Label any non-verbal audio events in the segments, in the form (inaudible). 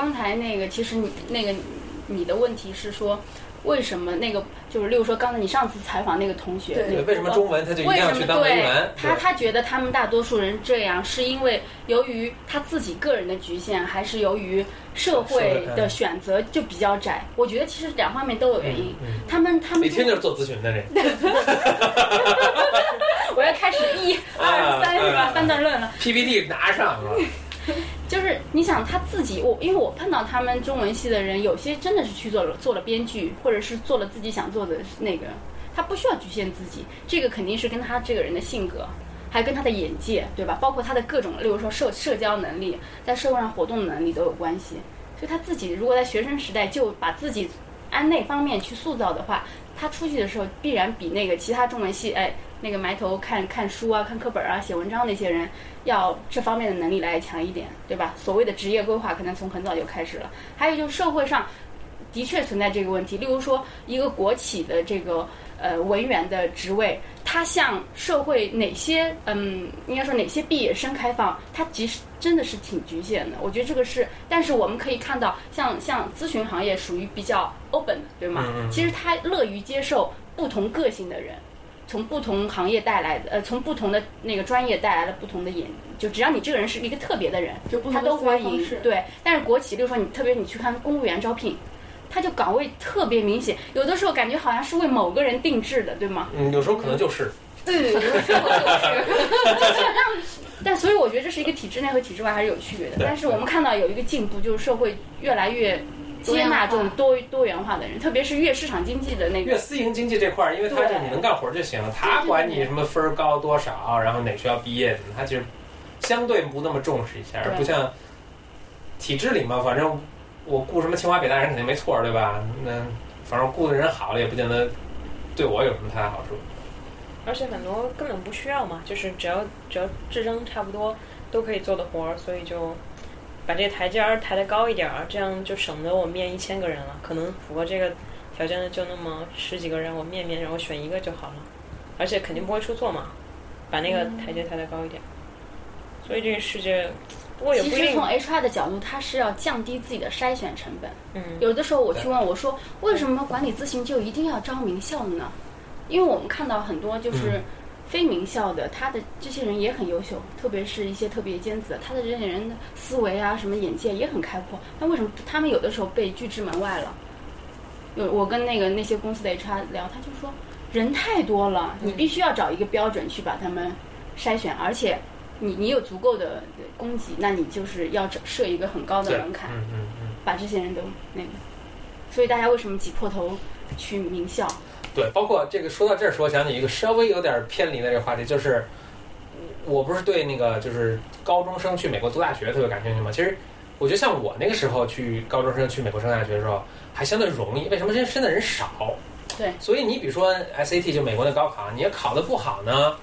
刚才那个，其实你那个你的问题是说，为什么那个就是，例如说刚才你上次采访那个同学，对那个为什么中文他就一定为什么要去当文对员？他他觉得他们大多数人这样，是因为由于他自己个人的局限，还是由于社会的选择就比较窄？我觉得其实两方面都有原因。嗯他们他们每天就是做咨询的这，(laughs) 我要开始一二三是吧？啊三段论了。PPT 拿上了，就是你想他自己，我因为我碰到他们中文系的人，有些真的是去做了做了编剧，或者是做了自己想做的那个，他不需要局限自己，这个肯定是跟他这个人的性格，还跟他的眼界，对吧？包括他的各种，例如说社社交能力，在社会上活动能力都有关系。所以他自己如果在学生时代就把自己按那方面去塑造的话，他出去的时候必然比那个其他中文系哎那个埋头看看书啊、看课本啊、写文章那些人要这方面的能力来强一点，对吧？所谓的职业规划可能从很早就开始了。还有就是社会上的确存在这个问题，例如说一个国企的这个呃文员的职位，它向社会哪些嗯应该说哪些毕业生开放，它其实真的是挺局限的。我觉得这个是，但是我们可以看到，像像咨询行业属于比较 open 的，对吗？嗯嗯嗯其实他乐于接受不同个性的人。从不同行业带来的，呃，从不同的那个专业带来了不同的眼，就只要你这个人是一个特别的人，就不他都同的欢迎。对，但是国企，比如说你，特别你去看公务员招聘，他就岗位特别明显，有的时候感觉好像是为某个人定制的，对吗？嗯，有时候可能就是，对，有时候就是。(laughs) 但所以我觉得这是一个体制内和体制外还是有区别的。但是我们看到有一个进步，就是社会越来越接纳这种多多元化的人，特别是越市场经济的那越。私营经济这块儿，因为他就你能干活儿就行了，他管你什么分儿高多少，然后哪学校毕业的，他其实相对不那么重视一下，不像体制里嘛，反正我雇什么清华北大人肯定没错儿，对吧？那反正雇的人好了，也不见得对我有什么太大好处。而且很多根本不需要嘛，就是只要只要智商差不多都可以做的活儿，所以就把这个台阶儿抬得高一点儿，这样就省得我面一千个人了，可能符合这个条件的就那么十几个人，我面面然后选一个就好了，而且肯定不会出错嘛，把那个台阶抬得高一点。所以这个世界，不过也不一定其实从，HR 的角度，他是要降低自己的筛选成本。嗯，有的时候我去问我说，为什么管理咨询就一定要招名校的呢？因为我们看到很多就是嗯非名校的，他的这些人也很优秀，特别是一些特别尖子，他的这些人的思维啊，什么眼界也很开阔。那为什么他们有的时候被拒之门外了？有我跟那个那些公司的 HR 聊，他就说人太多了，你必须要找一个标准去把他们筛选，而且你你有足够的供给，那你就是要找设一个很高的，门槛。嗯嗯嗯，把这些人都那个，所以大家为什么挤破头去名校？对，包括这个说到这儿，说想起一个稍微有点偏离的这个话题，就是我不是对那个就是高中生去美国读大学特别感兴趣吗？其实我觉得像我那个时候去高中生去美国上大学的时候，还相对容易。为什么？因为申的人少。对。所以你比如说 SAT 就美国的高考，你要考的不好呢，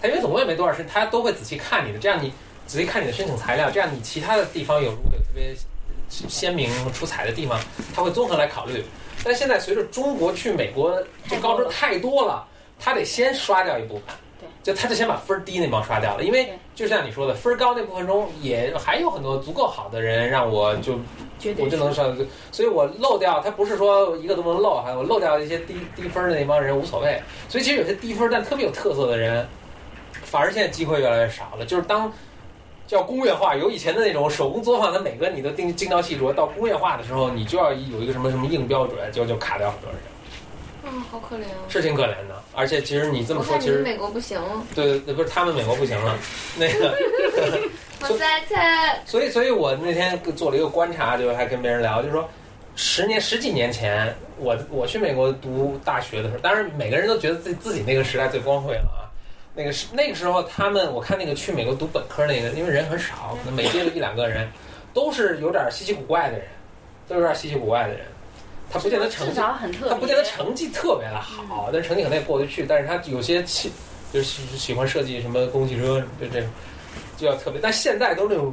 他因为总共也没多少申，他都会仔细看你的，这样你仔细看你的申请材料，这样你其他的地方有如果有特别鲜明出彩的地方，他会综合来考虑。但现在随着中国去美国这高中太多了，他得先刷掉一部分。对，就他就先把分低那帮刷掉了，因为就像你说的，分高那部分中也还有很多足够好的人，让我就我就能上，所以我漏掉他不是说一个都不能漏，还我漏掉一些低低分的那帮人无所谓。所以其实有些低分但特别有特色的人，反而现在机会越来越少了。就是当叫工业化，由以前的那种手工作坊的每个你都精精雕细琢，到工业化的时候，你就要有一个什么什么硬标准，就就卡掉很多人，嗯，好可怜啊。是挺可怜的。而且其实你这么说，其实美国不行，对对，不是他们美国不行了，那个。(laughs) 我在在所以，所以我那天做了一个观察，就还跟别人聊，就说十年十几年前，我我去美国读大学的时候，当然每个人都觉得自己自己那个时代最光辉了啊。那个是那个时候，他们我看那个去美国读本科那个，因为人很少，可能每届就一两个人，都是有点稀奇古怪的人，都是有点稀奇古怪的人。他不见得成绩。他不见得成绩特别的好，但是成绩可能也过得去。但是他有些喜就是喜喜欢设计什么公共汽车，就这种就要特别。但现在都是那种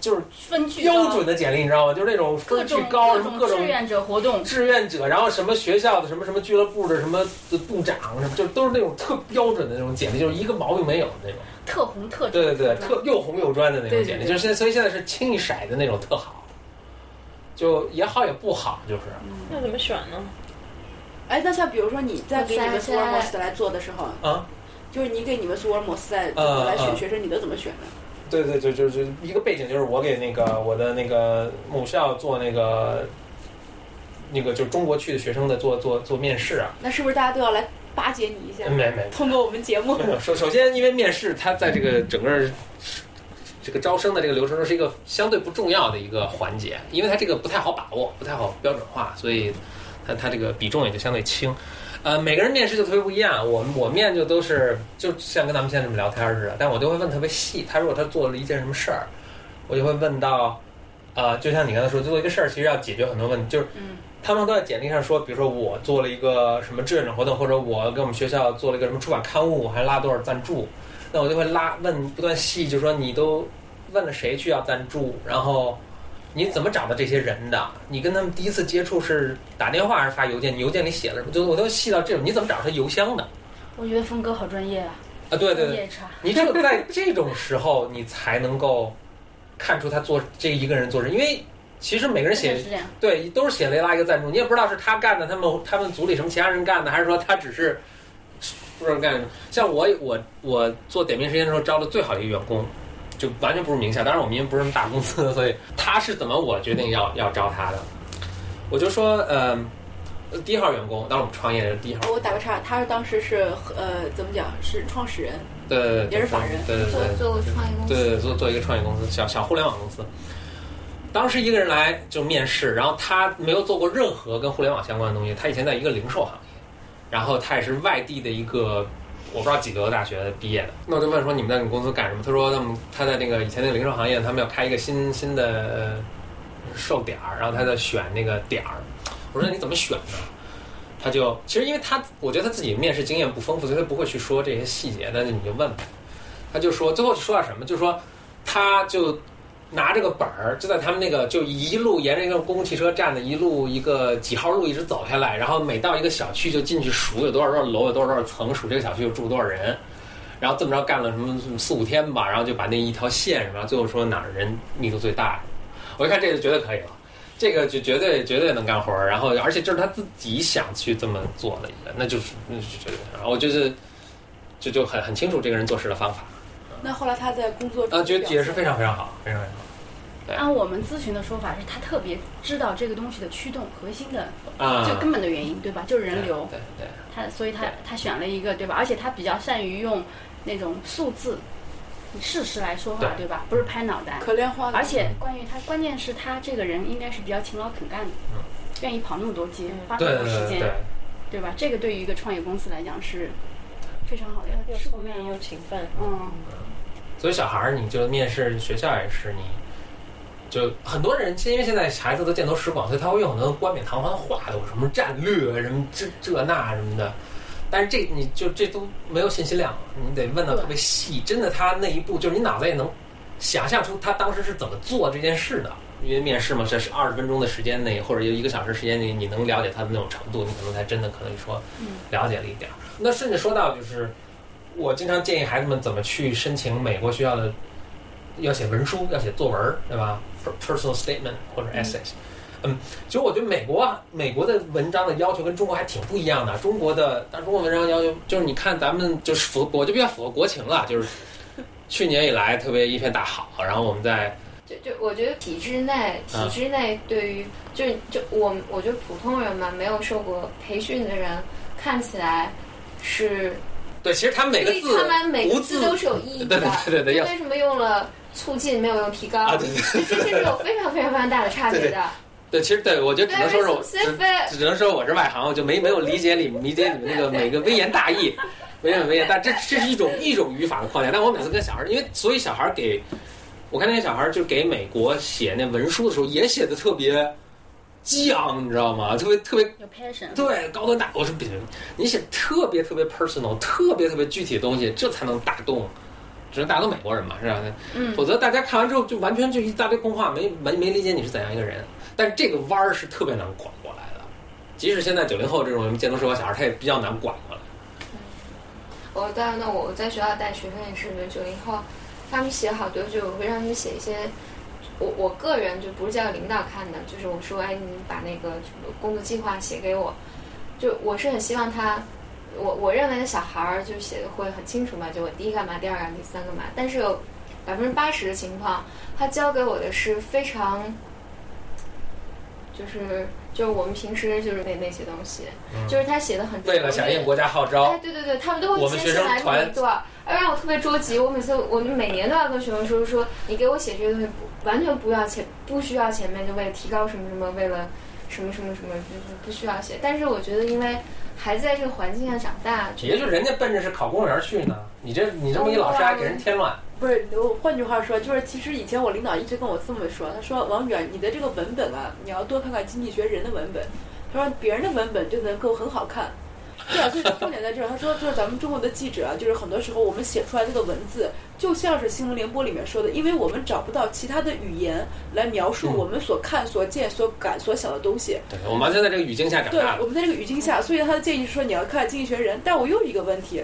就是分标准的简历，你知道吗？就是那种各种分巨高，什么各种种志愿者活动，志愿者，然后什么学校的什么什么俱乐部的什么的部长，什么就都是那种特标准的那种简历，就是一个毛病没有的那种。特红特对对对，特又红又专的那种简历，就是现在，所以现在是清一色的那种特好。就也好也不好，就是那怎么选呢？哎，那像比如说你在给你们我苏尔莫在斯来做的时候，啊，就是你给你们苏尔莫斯在嗯来选嗯学生，你都怎么选的？对对，就就就一个背景就是我给那个我的那个母校做那个那个就是中国区的学生的做做做面试啊，那是不是大家都要来巴结你一下？没没通过我们节目，首首先，因为面试它在这个整个这个招生的这个流程中是一个相对不重要的一个环节，因为它这个不太好把握，不太好标准化，所以它它这个比重也就相对轻。呃，每个人面试就特别不一样，我我面就都是就像跟咱们现在这么聊天似的，但我就会问特别细。他如果他做了一件什么事儿，我就会问到，呃，就像你刚才说，做一个事儿其实要解决很多问题，就是嗯他们都在简历上说，比如说我做了一个什么志愿者活动，或者我给我们学校做了一个什么出版刊物，还拉多少赞助，那我就会拉问不断细，就说你都问了谁去要赞助，然后你怎么找到这些人的？你跟他们第一次接触是打电话还是发邮件？你邮件里写了什么？就我都细到这种，你怎么找到他邮箱的？我觉得峰哥好专业啊，啊，对对对。(laughs) 你只有在这种时候，你才能够看出他做这一个人做事，因为其实每个人写对，都是写雷拉一个赞助，你也不知道是他干的，他们他们组里什么其他人干的，还是说他只是不知道干什么。像我我我做点评时间的时候招的最好的一个员工，就完全不是名校，当然我们因为不是什么大公司，所以他是怎么我决定要 (laughs) 要招他的，我就说呃，第一号员工，当时我们创业的第一号，我打个岔，他是当时是呃怎么讲是创始人，对对对，也是法人对对对。做做创业公司，对，做做一个创业公司，小小互联网公司。当时一个人来就面试，然后他没有做过任何跟互联网相关的东西，他以前在一个零售行业，然后他也是外地的一个我不知道几个大学毕业的。那我就问说你们在你们公司干什么？他说他们他在那个以前那个零售行业，他们要开一个新新的售点儿，然后他在选那个点儿。我说你怎么选呢？他就其实因为他我觉得他自己面试经验不丰富，所以他不会去说这些细节，但是你就问他，他就说最后说到什么，就说他就拿着个本儿，就在他们那个就一路沿着一个公共汽车站的一路一个几号路一直走下来，然后每到一个小区就进去数有多少多少楼，有多少多少层，数这个小区有住多少人，然后这么着干了什么四五天吧，然后就把那一条线什么，最后说哪儿人密度最大，我一看这个绝对可以了。这个就绝对绝对能干活儿，然后而且这是他自己想去这么做的一个，那就是那是绝对。然后就是就就很很清楚这个人做事的方法，那后来他在工作中啊，觉得表也是非常非常好，非常非常好。对按我们咨询的说法是，他特别知道这个东西的驱动核心的，啊，最根本的原因，对吧？就是人流。对对他所以他他选了一个，对吧？而且他比较善于用那种数字、事实来说话，对对吧？不是拍脑袋。可怜花，而且关于他，关键是他这个人应该是比较勤劳肯干的，愿意跑那么多街，花那么多时间，对对对，对吧？这个对于一个创业公司来讲是非常好的，又聪明又勤奋，嗯，所以小孩儿你就面试学校也是你。就很多人，因为现在孩子都见多识广，所以他会用很多冠冕堂皇的话，有什么战略，什么这这那什么的。但是这你就这都没有信息量，你得问的特别细。真的，他那一步就是你脑子也能想象出他当时是怎么做这件事的。因为面试嘛，这是二十分钟的时间内，或者有一个小时时间内，你能了解他的那种程度，你可能才真的可能说了解了一点儿。那甚至说到就是，我经常建议孩子们怎么去申请美国学校的，要写文书，要写作文，对吧？Per-？personal statement 或者 essays。嗯，其实我觉得美国啊，美国的文章的要求跟中国还挺不一样的。中国的，但中国文章要求就是你看咱们就是符，我就比较符合国情了，就是去年以来特别一片大好，然后我们在就就我觉得体制内，体制内对于、就就我我觉得普通人嘛，没有受过培训的人，看起来是对，其实他们每个字他们每无个字都是有意义的。(laughs) 对对对为什么用了促进没有用提高？啊，对对这这是有非常非常非常大的差 (laughs) 别的。对，其实对我觉得只能说是只只能说我是外行，我就没没有理解你们理解你们那个每个微言大义，微言微言，但这这是一种一种语法的框架。但我每次跟小孩儿，因为所以小孩儿给我看那些小孩儿就给美国写那文书的时候，也写的特别激昂，你知道吗？特别特别有 passion，对高端大，我说不行，你写特别特别 personal，特别特别具体的东西，这才能打动，只能打动美国人嘛，是吧？嗯否则大家看完之后就完全就一大堆空话，没没没理解你是怎样一个人。但是这个弯儿是特别难拐过来的，即使现在九零后这种见多识广小孩，他也比较难拐过来。我当然，那我在学校带学生也是九零后，他们写好多就我会让他们写一些我我个人就不是叫领导看的，就是我说，哎，你把那个工作计划写给我，就我是很希望他，我我认为的小孩儿就写的会很清楚嘛，就我第一干嘛，第二干嘛，第三干嘛，但是有百分之八十的情况，他教给我的是非常，就是就是我们平时就是那那些东西，就是他写的很为了响应国家号哎，召，对对对，他们都会接下来那一段，而让我特别着急。我每次我们每年都要跟学生说说，你给我写这些东西不完全不要前不需要前面就为了提高什么什么，为了什么什么什么，就是不需要写。但是我觉得，因为孩子在这个环境下长大，也就人家奔着是考公务员去呢，你这你这么一老师还给人添乱，不是，我换句话说，就是其实以前我领导一直跟我这么说，他说王远，你的这个文本啊，你要多看看经济学人的文本。他说别人的文本就能够很好看。对啊，所以重点在这儿。他说，就是咱们中国的记者啊，就是很多时候我们写出来这个文字，就像是新闻联播里面说的，因为我们找不到其他的语言来描述嗯我们所看、所见、所感、所想的东西。对，我们完全在这个语境下长对大，对。我们在这个语境下，所以他的建议是说你要看《经济学人》，但我又有一个问题，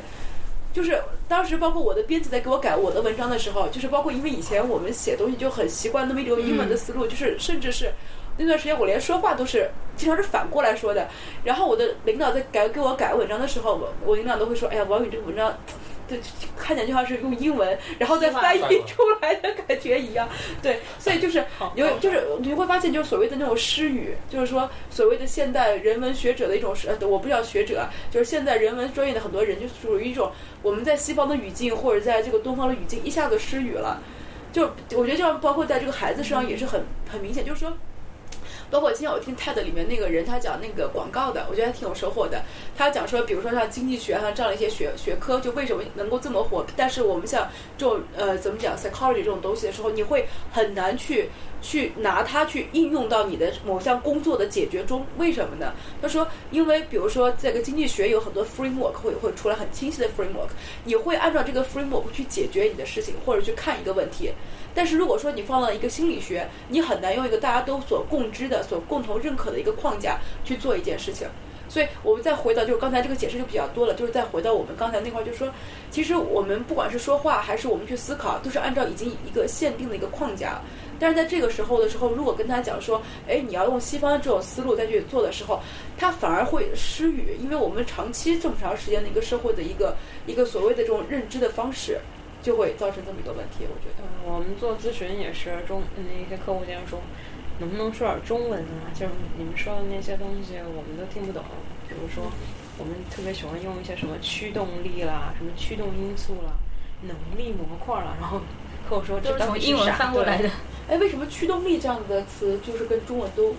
就是当时包括我的编辑在给我改我的文章的时候，就是包括因为以前我们写东西就很习惯那么一种英文的思路，就是甚至是那段时间我连说话都是经常是反过来说的。然后我的领导在改给我改文章的时候，我我领导都会说：“哎呀，王宇这个文章。”对，看起来就像是用英文，然后再翻译出来的感觉一样。对，所以就是有，就是你会发现，就是所谓的那种诗语，就是说所谓的现代人文学者的一种诗，呃，我不叫学者啊，就是现代人文专业的很多人，就属于一种我们在西方的语境或者在这个东方的语境一下子失语了。就我觉得这样，包括在这个孩子身上也是很很明显，就是说。包括今天我听 TED 里面那个人，他讲那个广告的，我觉得还挺有收获的。他讲说，比如说像经济学啊这样的一些学学科，就为什么能够这么火？但是我们像这种呃怎么讲 psychology 这种东西的时候，你会很难去去拿它去应用到你的某项工作的解决中。为什么呢？他说，因为比如说这个经济学有很多 framework 会会出来很清晰的 framework，你会按照这个 framework 去解决你的事情，或者去看一个问题。但是如果说你放到一个心理学，你很难用一个大家都所共知的、所共同认可的一个框架去做一件事情。所以我们再回到，就是刚才这个解释就比较多了，就是再回到我们刚才那块，就是说，其实我们不管是说话还是我们去思考，都是按照已经一个限定的一个框架。但是在这个时候的时候，如果跟他讲说，哎，你要用西方的这种思路再去做的时候，他反而会失语，因为我们长期这么长时间的一个社会的一个一个所谓的这种认知的方式。就会造成这么一个问题，我觉得。嗯，我们做咨询也是中那些客户经常说，能不能说点中文啊？就是你们说的那些东西我们都听不懂。比如说，我们特别喜欢用一些什么驱动力啦、什么驱动因素啦、能力模块啦，然后客户说这都是从英文翻过来的。哎，为什么驱动力这样的词就是跟中文都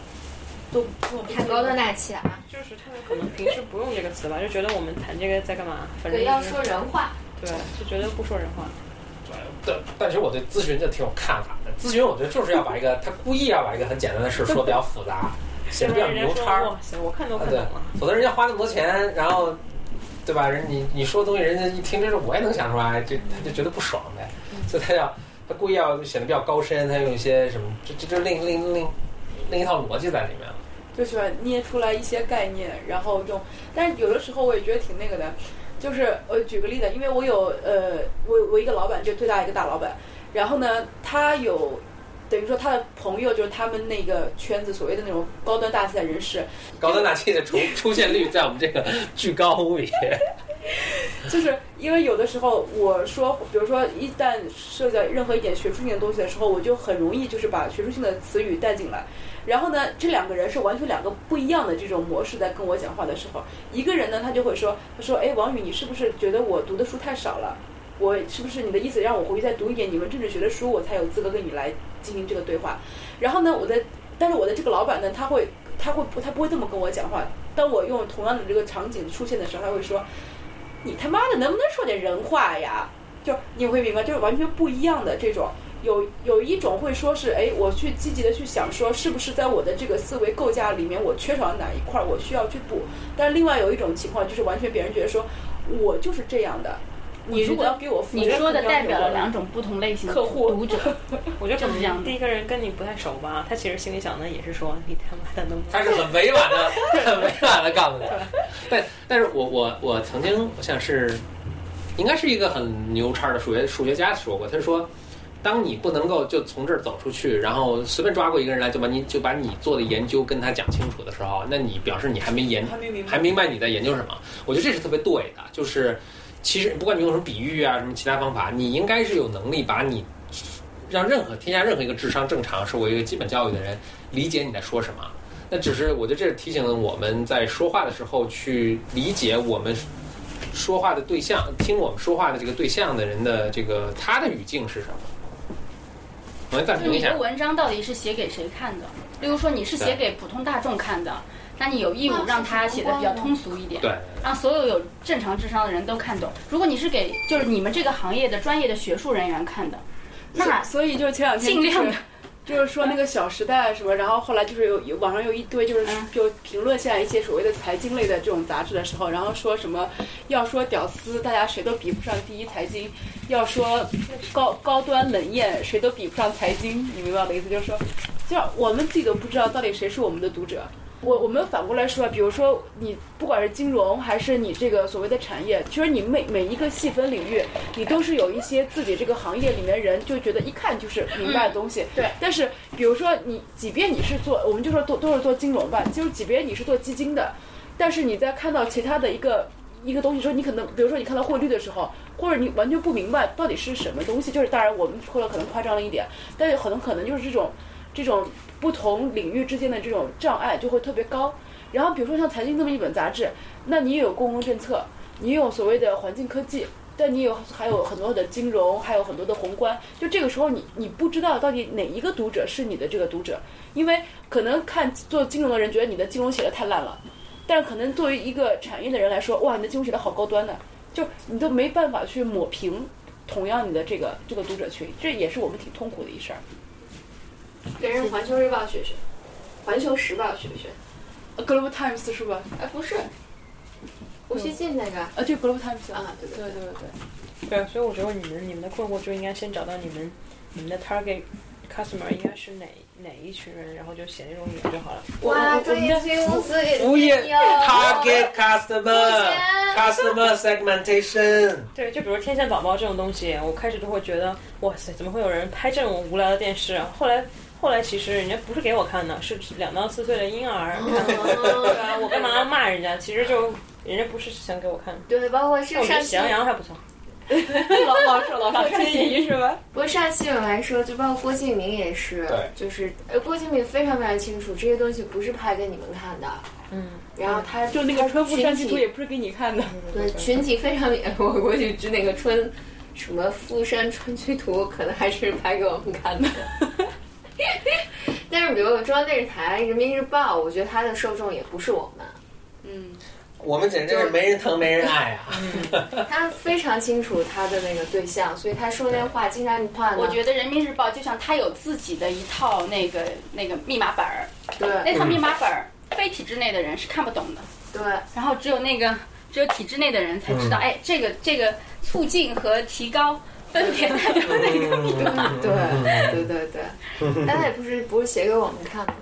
都太高端大气了啊？就是他们可能平时不用这个词吧，就觉得我们谈这个在干嘛？反正对，要说人话。对，就觉得不说人话。但但其实我对咨询就挺有看法的。咨询我觉得就是要把一个他故意要把一个很简单的事说比较复杂，显得比较牛叉。哇塞，我看都看对懂了。，否则人家花那么多钱，然后对吧？人你你说东西，人家一听这是我也能想出来，就他就觉得不爽呗。所以他要他故意要显得比较高深，他用一些什么，这这这另另另另一套逻辑在里面了。就喜欢捏出来一些概念，然后用。但是有的时候我也觉得挺那个的，就是我举个例子，因为我有呃，我我一个老板，就最大一个大老板，然后呢，他有等于说他的朋友就是他们那个圈子所谓的那种高端大气的人士，高端大气的出出现率在我们这个巨高无比。(laughs) 就是因为有的时候我说，比如说一旦涉及到任何一点学术性的东西的时候，我就很容易就是把学术性的词语带进来。然后呢，这两个人是完全两个不一样的这种模式在跟我讲话的时候，一个人呢他就会说，他说，哎，王宇，你是不是觉得我读的书太少了？我是不是你的意思让我回去再读一点你们政治学的书，我才有资格跟你来进行这个对话？然后呢，我的，但是我的这个老板呢，他会，他会不，他不会这么跟我讲话。当我用同样的这个场景出现的时候，他会说。你他妈的能不能说点人话呀？就你会明白，就是完全不一样的这种。有有一种会说是，哎，我去积极的去想说，是不是在我的这个思维构架里面，我缺少哪一块，我需要去补。但另外有一种情况，就是完全别人觉得说，我就是这样的。你如果要给我付，你说的代表了两种不同类型的客户读者，(laughs) 我觉得可就是这样第一个人跟你不太熟吧，他其实心里想的也是说你他妈的能不他是很委婉的、(laughs) 很委婉的告诉你。(laughs) 但但是我我我曾经我想是，应该是一个很牛叉的数学数学家说过，他说，当你不能够就从这儿走出去，然后随便抓过一个人来就把你就把你做的研究跟他讲清楚的时候，那你表示你还没研还没明白还明白你在研究什么。我觉得这是特别对的，就是其实不管你用什么比喻啊，什么其他方法，你应该是有能力把你让任何天下任何一个智商正常、受过一个基本教育的人理解你在说什么。那只是我觉得这是提醒了我们在说话的时候去理解我们说话的对象，听我们说话的这个对象的人的这个他的语境是什么。我们暂停一下就你的。文章到底是写给谁看的？例如说你是写给普通大众看的，那你有义务让他写的比较通俗一点，对，让所有有正常智商的人都看懂。如果你是给就是你们这个行业的专业的学术人员看的，那所以就前两天尽量的就是说那个《小时代》什么，然后后来就是有有网上有一堆就是嗯就评论现在一些所谓的财经类的这种杂志的时候，然后说什么要说屌丝，大家谁都比不上第一财经；要说高高端冷艳，谁都比不上财经。你明白我的意思？就是说，就我们自己都不知道到底谁是我们的读者。我我们反过来说，比如说你不管是金融还是你这个所谓的产业，其实你每每一个细分领域，你都是有一些自己这个行业里面人就觉得一看就是明白的东西。对但是比如说你，即便你是做，我们就说都都是做金融吧，就是即便你是做基金的，但是你在看到其他的一个一个东西的时候，你可能比如说你看到汇率的时候，或者你完全不明白到底是什么东西，就是当然我们说的可能夸张了一点，但是可能可能就是这种这种不同领域之间的这种障碍就会特别高。然后比如说像财经这么一本杂志，那你也有公共政策，你有所谓的环境科技。但你有还有很多的金融，还有很多的宏观，就这个时候你你不知道到底哪一个读者是你的这个读者，因为可能看做金融的人觉得你的金融写的太烂了，但可能作为一个产业的人来说，哇，你的金融写的好高端呢，就你都没办法去抹平同样你的这个这个读者群，这也是我们挺痛苦的一事儿。跟人《环球日报》学学，《环球时报》学学。Global Times 是吧？哎，不是，吴锡进那个啊，对，Global Times 啊，对对对对对。对，所以我觉得你们你们的困惑就应该先找到你们你们的 target customer 应该是哪哪一群人，然后就写那种语言就好了。哇，专业咨询公司也服务业有 target customer customer segmentation。(laughs) 对，就比如《天线宝宝》这种东西，我开始都会觉得，哇塞，怎么会有人拍这种无聊的电视？啊后来，后来其实人家不是给我看的，是两到四岁的婴儿看的。对啊，我干嘛要骂人家？其实就人家不是想给我看。对，包括是我觉得上期喜羊羊还不错。老老说老说这些是吧？不过上期我来说，就包括郭敬明也是，对就是呃，郭敬明非常非常清楚，这些东西不是拍给你们看的。嗯，然后他就那个春富山居图也不是给你看的。对群体非常，我过去指那个春什么富山春居图，可能还是拍给我们看的。(laughs) (laughs) 但是，比如中央电视台、人民日报，我觉得它的受众也不是我们，嗯，我们简直是没人疼没人爱啊！(laughs) 他非常清楚他的那个对象，所以他说那话经常话呢，我觉得人民日报就像他有自己的一套那个那个密码本儿，对。那套密码本儿非体制内的人是看不懂的，对。然后只有那个只有体制内的人才知道，嗯。哎，这个这个促进和提高分别代表哪个密码。对对对对对，但他也不是不是写给我们看的。